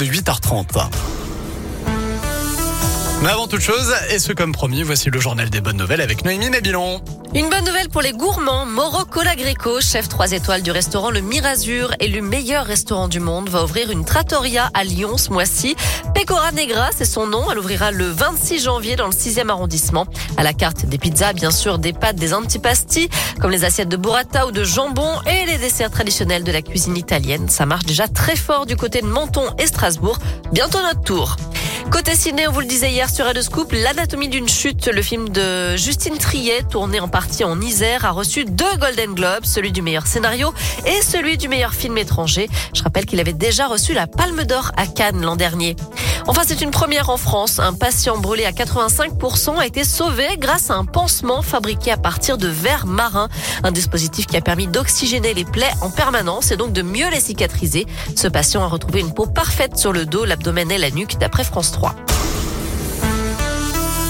de 8h30. Mais avant toute chose, et ce comme promis, voici le journal des bonnes nouvelles avec Noémie Nabilon. Une bonne nouvelle pour les gourmands. Moro Colagreco, chef 3 étoiles du restaurant Le Mirazur le meilleur restaurant du monde, va ouvrir une trattoria à Lyon ce mois-ci. Pecora Negra, c'est son nom. Elle ouvrira le 26 janvier dans le 6e arrondissement. À la carte des pizzas, bien sûr, des pâtes, des antipasti, comme les assiettes de burrata ou de jambon et les desserts traditionnels de la cuisine italienne. Ça marche déjà très fort du côté de Menton et Strasbourg. Bientôt notre tour. Côté ciné, on vous le disait hier sur Radio Scoop, l'anatomie d'une chute, le film de Justine Triet, tourné en partie en Isère, a reçu deux Golden Globes, celui du meilleur scénario et celui du meilleur film étranger. Je rappelle qu'il avait déjà reçu la Palme d'Or à Cannes l'an dernier. Enfin, c'est une première en France. Un patient brûlé à 85% a été sauvé grâce à un pansement fabriqué à partir de verre marin. Un dispositif qui a permis d'oxygéner les plaies en permanence et donc de mieux les cicatriser. Ce patient a retrouvé une peau parfaite sur le dos, l'abdomen et la nuque d'après France 3.